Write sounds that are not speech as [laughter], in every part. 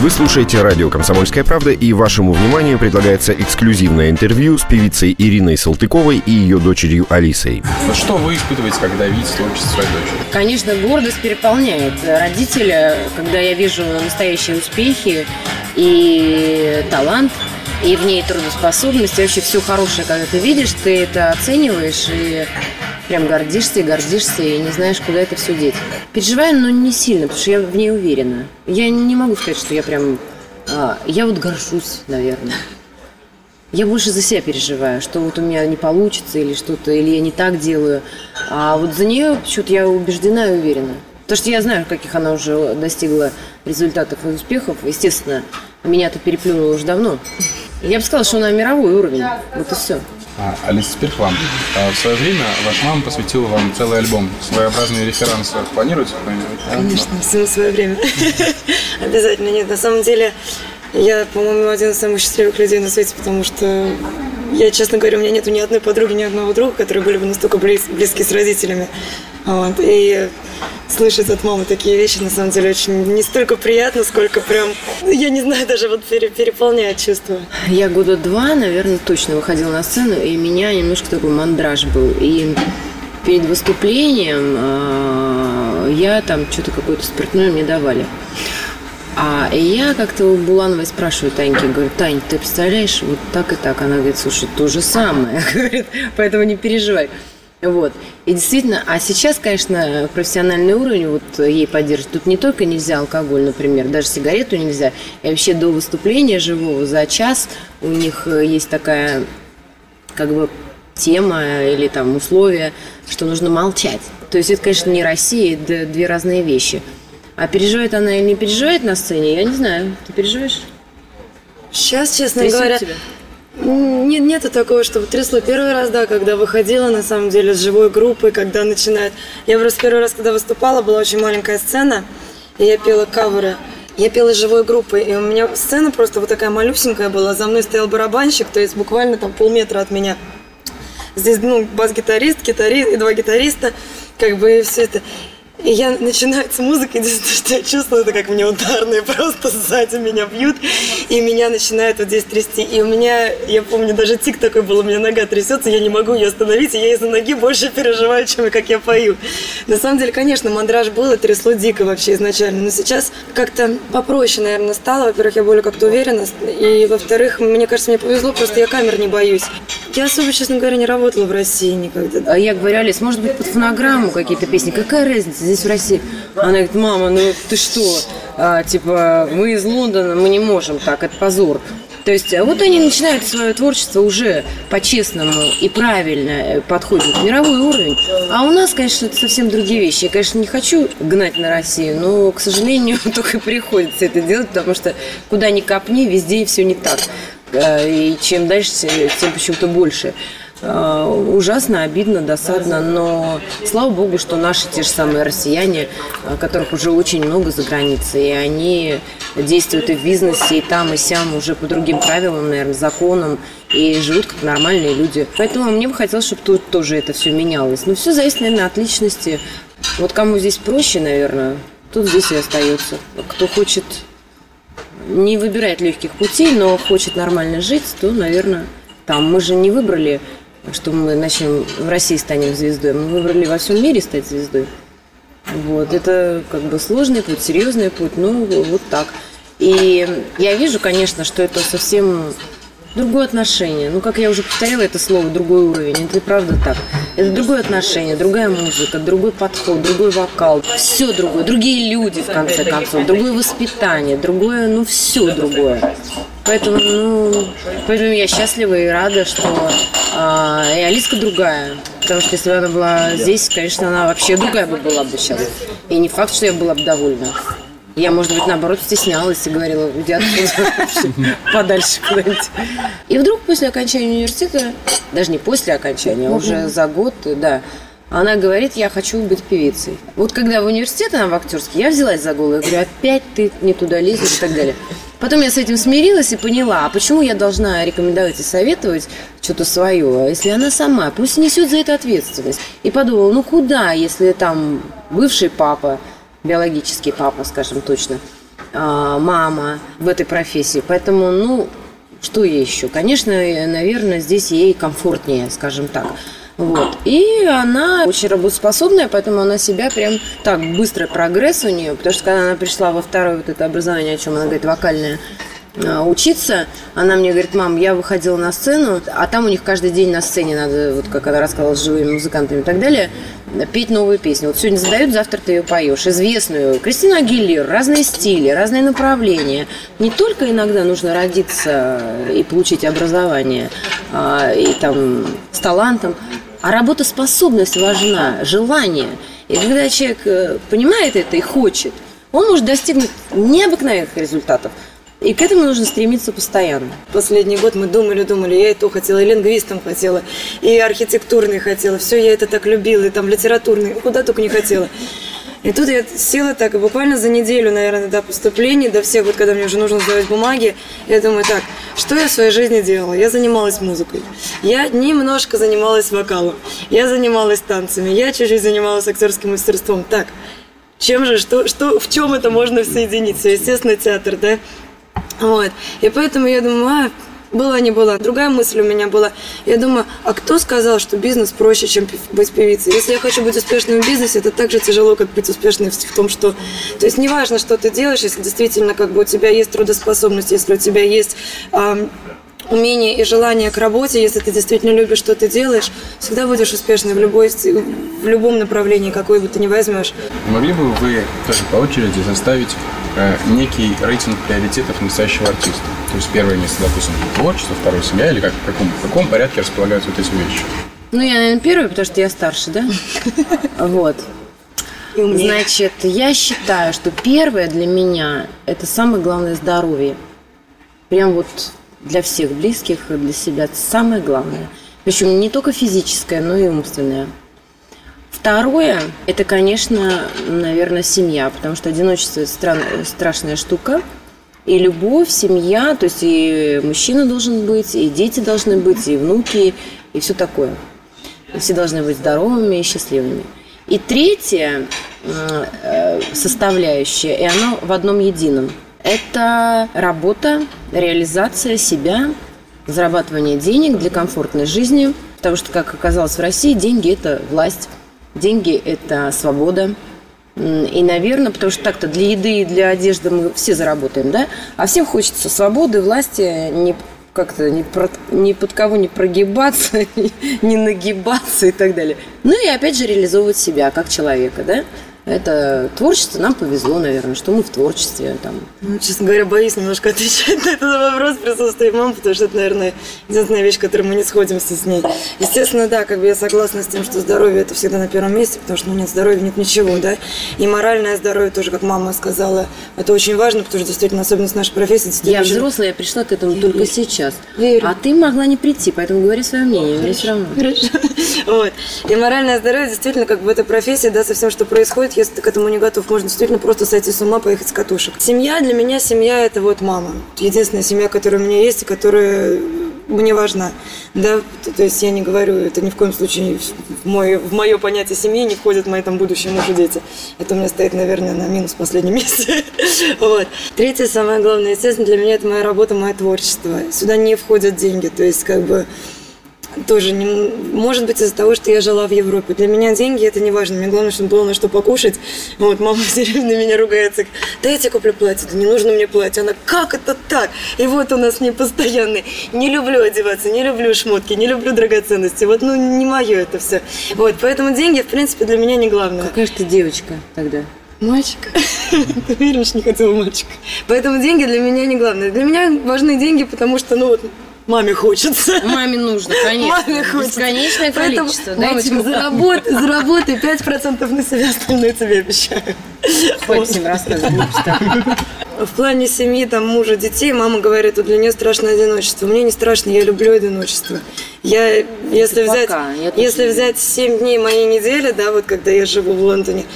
Вы слушаете радио «Комсомольская правда» и вашему вниманию предлагается эксклюзивное интервью с певицей Ириной Салтыковой и ее дочерью Алисой. Вот что вы испытываете, когда видите творчество своей дочери? Конечно, гордость переполняет родителя, когда я вижу настоящие успехи и талант, и в ней трудоспособность, и вообще все хорошее, когда ты видишь, ты это оцениваешь и прям гордишься и гордишься, и не знаешь, куда это все деть. Переживаю, но не сильно, потому что я в ней уверена. Я не могу сказать, что я прям... а, я вот горжусь, наверное. Я больше за себя переживаю, что вот у меня не получится или что-то, или я не так делаю. А вот за нее что-то я убеждена и уверена. Потому что я знаю, каких она уже достигла результатов и успехов. Естественно, меня-то переплюнула уже давно. Я бы сказала, что она мировой уровень. Вот и все. А, Алиса, вам. А, в свое время ваша мама посвятила вам целый альбом. Своеобразные реферансы планируете какой-нибудь? да? Конечно, все на свое время. [laughs] Обязательно нет. На самом деле, я, по-моему, один из самых счастливых людей на свете, потому что я, честно говоря, у меня нету ни одной подруги, ни одного друга, которые были бы настолько близ- близки с родителями. Вот. И слышать от мамы такие вещи, на самом деле, очень не столько приятно, сколько прям, я не знаю, даже вот пере- переполняет чувство. Я года два, наверное, точно выходила на сцену, и меня немножко такой мандраж был. И перед выступлением э, я там что-то какое-то спиртное мне давали. А я как-то у Булановой спрашиваю Таньке, говорю, Тань, ты представляешь, вот так и так. Она говорит, слушай, то же самое, [laughs] говорит, поэтому не переживай. Вот. И действительно, а сейчас, конечно, профессиональный уровень вот ей поддерживать. Тут не только нельзя алкоголь, например, даже сигарету нельзя. И вообще до выступления живого за час у них э, есть такая как бы тема или там условия, что нужно молчать. То есть это, конечно, не Россия, это две разные вещи. А переживает она или не переживает на сцене, я не знаю. Ты переживаешь? Сейчас, честно Трясет говоря, тебя? Нет, нету такого, чтобы трясло. Первый раз, да, когда выходила, на самом деле, с живой группой, когда начинает. Я просто первый раз, когда выступала, была очень маленькая сцена, и я пела каверы. Я пела с живой группой, и у меня сцена просто вот такая малюсенькая была. За мной стоял барабанщик, то есть буквально там полметра от меня. Здесь, ну, бас-гитарист, гитарист и два гитариста, как бы и все это. И я начинается музыка, [laughs] единственное, что я чувствую, это как мне ударные просто сзади меня бьют, и меня начинает вот здесь трясти. И у меня, я помню, даже тик такой был, у меня нога трясется, я не могу ее остановить, и я из-за ноги больше переживаю, чем как я пою. На самом деле, конечно, мандраж был, и трясло дико вообще изначально, но сейчас как-то попроще, наверное, стало. Во-первых, я более как-то уверена, и во-вторых, мне кажется, мне повезло, просто я камер не боюсь. Я особо, честно говоря, не работала в России никогда. А я говорю, Алис, может быть, под фонограмму какие-то песни? Какая разница здесь в России? Она говорит, мама, ну ты что? А, типа, мы из Лондона, мы не можем так, это позор. То есть а вот они начинают свое творчество уже по-честному и правильно подходят к мировой уровень. А у нас, конечно, это совсем другие вещи. Я, конечно, не хочу гнать на Россию, но, к сожалению, [laughs] только приходится это делать, потому что куда ни копни, везде все не так. Э, И чем дальше, тем почему-то больше. Э, Ужасно, обидно, досадно, но слава богу, что наши те же самые россияне, э, которых уже очень много за границей, и они действуют и в бизнесе, и там, и сям уже по другим правилам, наверное, законам, и живут как нормальные люди. Поэтому мне бы хотелось, чтобы тут тоже это все менялось. Но все зависит, наверное, от личности. Вот кому здесь проще, наверное, тут здесь и остается. Кто хочет не выбирает легких путей, но хочет нормально жить, то, наверное, там. Мы же не выбрали, что мы начнем в России станем звездой. Мы выбрали во всем мире стать звездой. Вот, это как бы сложный путь, серьезный путь, ну, вот так. И я вижу, конечно, что это совсем другое отношение. Ну, как я уже повторила это слово, другой уровень. Это и правда так. Это другое отношение, другая музыка, другой подход, другой вокал. Все другое. Другие люди, в конце концов. Другое воспитание, другое, ну, все другое. Поэтому, ну, поэтому я счастлива и рада, что а, и Алиска другая. Потому что если бы она была здесь, конечно, она вообще другая бы была бы сейчас. И не факт, что я была бы довольна. Я, может быть, наоборот, стеснялась и говорила, уйди [laughs] подальше куда-нибудь. И вдруг после окончания университета, даже не после окончания, а уже за год, да, Она говорит, я хочу быть певицей. Вот когда в университет она в актерский, я взялась за голову. Я говорю, опять ты не туда лезешь и так далее. Потом я с этим смирилась и поняла, а почему я должна рекомендовать и советовать что-то свое, если она сама, пусть несет за это ответственность. И подумала, ну куда, если там бывший папа, биологический папа, скажем точно, а, мама в этой профессии. Поэтому, ну, что ей еще? Конечно, наверное, здесь ей комфортнее, скажем так. Вот. И она очень работоспособная, поэтому она себя прям так, быстрый прогресс у нее, потому что когда она пришла во второе вот это образование, о чем она говорит, вокальное, а, учиться, она мне говорит, мам, я выходила на сцену, а там у них каждый день на сцене надо, вот как она рассказывала, с живыми музыкантами и так далее, петь новую песню. Вот сегодня задают, завтра ты ее поешь. Известную. Кристина Агилер, разные стили, разные направления. Не только иногда нужно родиться и получить образование, а, и там с талантом, а работоспособность важна, желание. И когда человек э, понимает это и хочет, он может достигнуть необыкновенных результатов. И к этому нужно стремиться постоянно. Последний год мы думали, думали, я и то хотела, и лингвистом хотела, и архитектурный хотела. Все, я это так любила, и там литературный, куда только не хотела. И тут я села так, и буквально за неделю, наверное, до поступления, до всех, вот когда мне уже нужно сдавать бумаги, я думаю, так, что я в своей жизни делала? Я занималась музыкой, я немножко занималась вокалом, я занималась танцами, я чуть-чуть занималась актерским мастерством. Так, чем же, что, что, в чем это можно соединить? Естественно, театр, да? Вот. И поэтому я думаю, а, была не была. Другая мысль у меня была. Я думаю, а кто сказал, что бизнес проще, чем быть певицей? Если я хочу быть успешным в бизнесе, это так же тяжело, как быть успешной в том, что... То есть неважно, что ты делаешь, если действительно как бы у тебя есть трудоспособность, если у тебя есть умение и желание к работе, если ты действительно любишь, что ты делаешь, всегда будешь успешной в, любой, в любом направлении, какой бы ты ни возьмешь. Могли бы вы тоже по очереди составить э, некий рейтинг приоритетов настоящего артиста? То есть первое место, допустим, творчество, второе семья, или как, в, каком, в каком порядке располагаются вот эти вещи? Ну, я, наверное, первый, потому что я старше, да? [laughs] Вот. Значит, я считаю, что первое для меня – это самое главное здоровье. Прям вот для всех близких, для себя это самое главное. Причем не только физическое, но и умственное. Второе, это, конечно, наверное, семья, потому что одиночество – это стран, страшная штука. И любовь, семья, то есть и мужчина должен быть, и дети должны быть, и внуки, и все такое. И все должны быть здоровыми и счастливыми. И третье э, составляющее, и оно в одном едином – это работа, реализация себя, зарабатывание денег для комфортной жизни. Потому что, как оказалось в России, деньги – это власть, деньги – это свобода. И, наверное, потому что так-то для еды и для одежды мы все заработаем, да? А всем хочется свободы, власти, не как-то ни, про, ни под кого не прогибаться, [laughs] не нагибаться и так далее. Ну и опять же реализовывать себя как человека, да? Это творчество, нам повезло, наверное, что мы в творчестве. Там. Ну, честно говоря, боюсь немножко отвечать [laughs] на этот вопрос присутствия мамы, потому что это, наверное, единственная вещь, которой мы не сходимся с ней. Естественно, да, как бы я согласна с тем, что здоровье это всегда на первом месте, потому что ну, нет здоровья, нет ничего, да. И моральное здоровье тоже, как мама сказала, это очень важно, потому что действительно особенность нашей профессии. Я очень... взрослая, я пришла к этому Верю. только сейчас. Верю. А ты могла не прийти, поэтому говори свое мнение, мне все равно. Хорошо. [laughs] Вот. И моральное здоровье действительно как бы эта профессия, да, со всем, что происходит, если ты к этому не готов, можно действительно просто сойти с ума, поехать с катушек. Семья для меня, семья это вот мама. Единственная семья, которая у меня есть, и которая мне важна. Да, то есть я не говорю, это ни в коем случае в, мой, в мое понятие семьи не входят мои там будущие муж и дети. Это у меня стоит, наверное, на минус последнем [laughs] месте. вот. Третье, самое главное, естественно, для меня это моя работа, мое творчество. Сюда не входят деньги, то есть как бы тоже не, может быть из-за того, что я жила в Европе. Для меня деньги это не важно. Мне главное, чтобы было на что покушать. Вот мама [laughs] все время на меня ругается. Да я тебе куплю платье, да не нужно мне платье. Она, как это так? И вот у нас непостоянный. Не люблю одеваться, не люблю шмотки, не люблю драгоценности. Вот, ну, не мое это все. Вот, поэтому деньги, в принципе, для меня не главное. Какая же ты девочка тогда? Мальчик. [laughs] Ты веришь, не хотела мальчика. Поэтому деньги для меня не главное. Для меня важны деньги, потому что, ну вот, Маме хочется. Маме нужно, [laughs] конечно. Маме хочется. Бесконечное количество. Поэтому, мамочка, заработай, заработай 5% на себя, остальное тебе обещаю. Хватит всем рассказывать в плане семьи, там, мужа, детей, мама говорит, вот для нее страшно одиночество. Мне не страшно, я люблю одиночество. Я, если взять, Пока, я если взять 7 дней моей недели, да, вот когда я живу в Лондоне,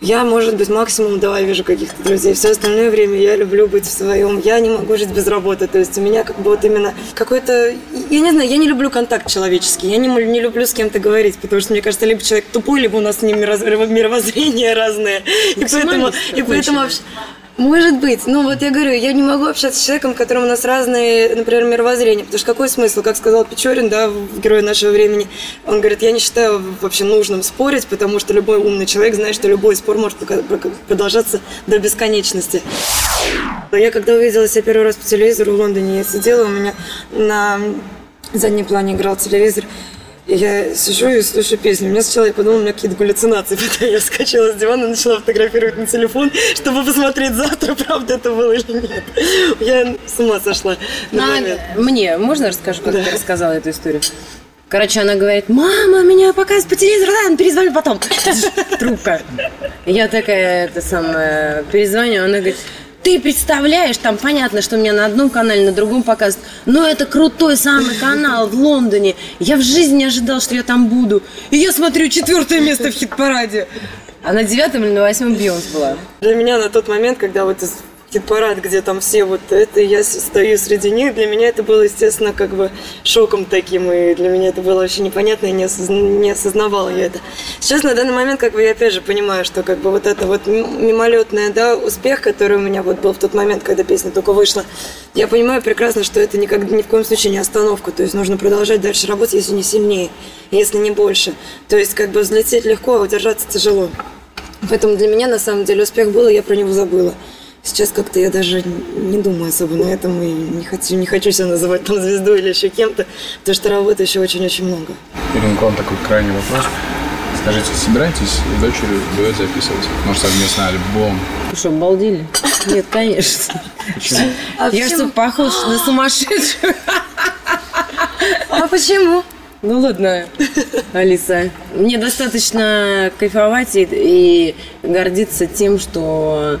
я, может быть, максимум два вижу каких-то друзей. Все остальное время я люблю быть в своем. Я не могу жить без работы. То есть у меня как бы вот именно какой-то... Я не знаю, я не люблю контакт человеческий. Я не, не люблю с кем-то говорить, потому что, мне кажется, либо человек тупой, либо у нас с ним мировоззрения [laughs] разные. И поэтому, и поэтому вообще... Может быть. Ну, вот я говорю, я не могу общаться с человеком, которым у нас разные, например, мировоззрения. Потому что какой смысл? Как сказал Печорин, да, в «Герое нашего времени», он говорит, я не считаю вообще нужным спорить, потому что любой умный человек знает, что любой спор может продолжаться до бесконечности. Я когда увидела себя первый раз по телевизору в Лондоне, я сидела, у меня на заднем плане играл телевизор, я сижу и слушаю песню. У меня сначала я подумала, у меня какие-то галлюцинации. [laughs] Потом я вскочила с дивана и начала фотографировать на телефон, чтобы посмотреть завтра, правда это было или нет. Я с ума сошла на А. Мне можно расскажу, как Да. ты рассказала эту историю? Короче, она говорит, мама, меня показывают по телевизору, ладно, перезвоню потом. [laughs] Трубка. Я такая, это самое, перезвоню, она говорит, ты представляешь, там понятно, что меня на одном канале, на другом показывают, но это крутой самый канал в Лондоне. Я в жизни не ожидал, что я там буду. И я смотрю четвертое место в хит-параде. А на девятом или на восьмом Бейонс была. Для меня на тот момент, когда вот из хит-парад, где там все вот это, я стою среди них, для меня это было, естественно, как бы шоком таким, и для меня это было вообще непонятно, и не, осозн- не осознавала я это. Сейчас на данный момент, как бы, я опять же понимаю, что как бы вот это вот м- мимолетный, да, успех, который у меня вот был в тот момент, когда песня только вышла, я понимаю прекрасно, что это никогда, ни в коем случае не остановка, то есть нужно продолжать дальше работать, если не сильнее, если не больше. То есть как бы взлететь легко, а удержаться тяжело. Поэтому для меня на самом деле успех был, и я про него забыла. Сейчас как-то я даже не думаю особо на этом и не хочу, не хочу себя называть там звездой или еще кем-то, потому что работы еще очень-очень много. Ирина, к вам такой крайний вопрос. Скажите, собираетесь с дочерью дуэт записывать? Может, совместно альбом? Вы что, обалдели? Нет, конечно. А Я что, похож на сумасшедшую? А почему? Ну ладно, Алиса. Мне достаточно кайфовать и, и гордиться тем, что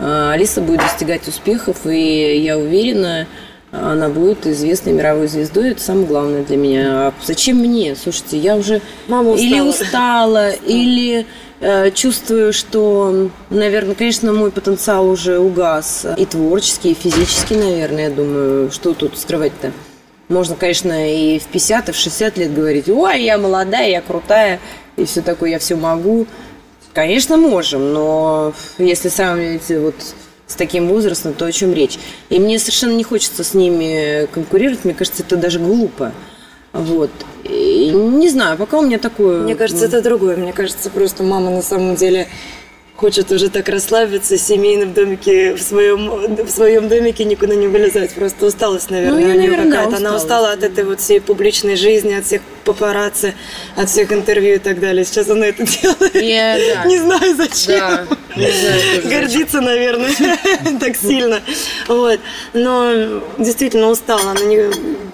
Алиса будет достигать успехов, и я уверена, она будет известной мировой звездой. Это самое главное для меня. А зачем мне? Слушайте, я уже Мама или устала. устала, или э, чувствую, что, наверное, конечно, мой потенциал уже угас. И творческий, и физический, наверное, я думаю, что тут скрывать-то. Можно, конечно, и в 50, и в 60 лет говорить, ой, я молодая, я крутая, и все такое, я все могу. Конечно, можем, но если сравнивать вот с таким возрастом, то о чем речь? И мне совершенно не хочется с ними конкурировать, мне кажется, это даже глупо. Вот. И не знаю, пока у меня такое... Мне кажется, это другое. Мне кажется, просто мама на самом деле хочет уже так расслабиться, семейно в домике, в своем, в своем домике никуда не вылезать. Просто усталость, наверное, Ну, у нее какая-то. Она устала от этой вот всей публичной жизни, от всех папарацци, от всех интервью и так далее. Сейчас она это [laughs] делает. Я, да. Не знаю зачем. Да, не. Гордится, наверное, [laughs] так сильно. Вот. Но действительно устала. Она не...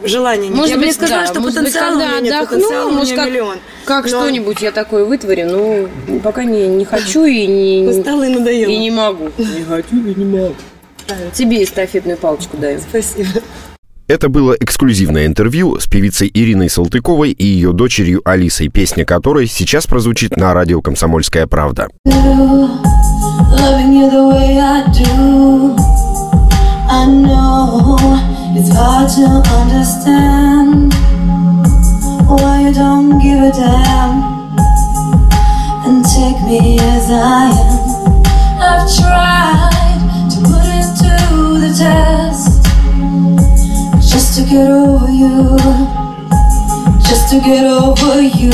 Желание нет. Может не быть, сказала, да, что может быть, потенциал у меня нет, потенциал у может, меня миллион. Как Но что-нибудь я такое вытворю, ну, пока не, не хочу и не, Устала и надоела. и не могу. Не хочу и не могу. Тебе эстафетную палочку даю. Спасибо. Это было эксклюзивное интервью с певицей Ириной Салтыковой и ее дочерью Алисой, песня которой сейчас прозвучит на радио «Комсомольская правда». Test to get over you, just to get over you.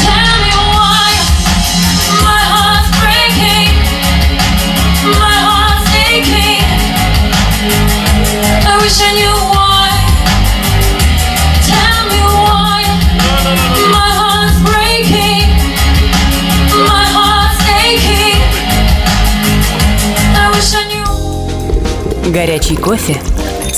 Tell me why my heart's breaking, my heart's aching. I wish I knew why. Tell me why my heart's breaking, my heart's aching. I wish I knew. Горячий кофе,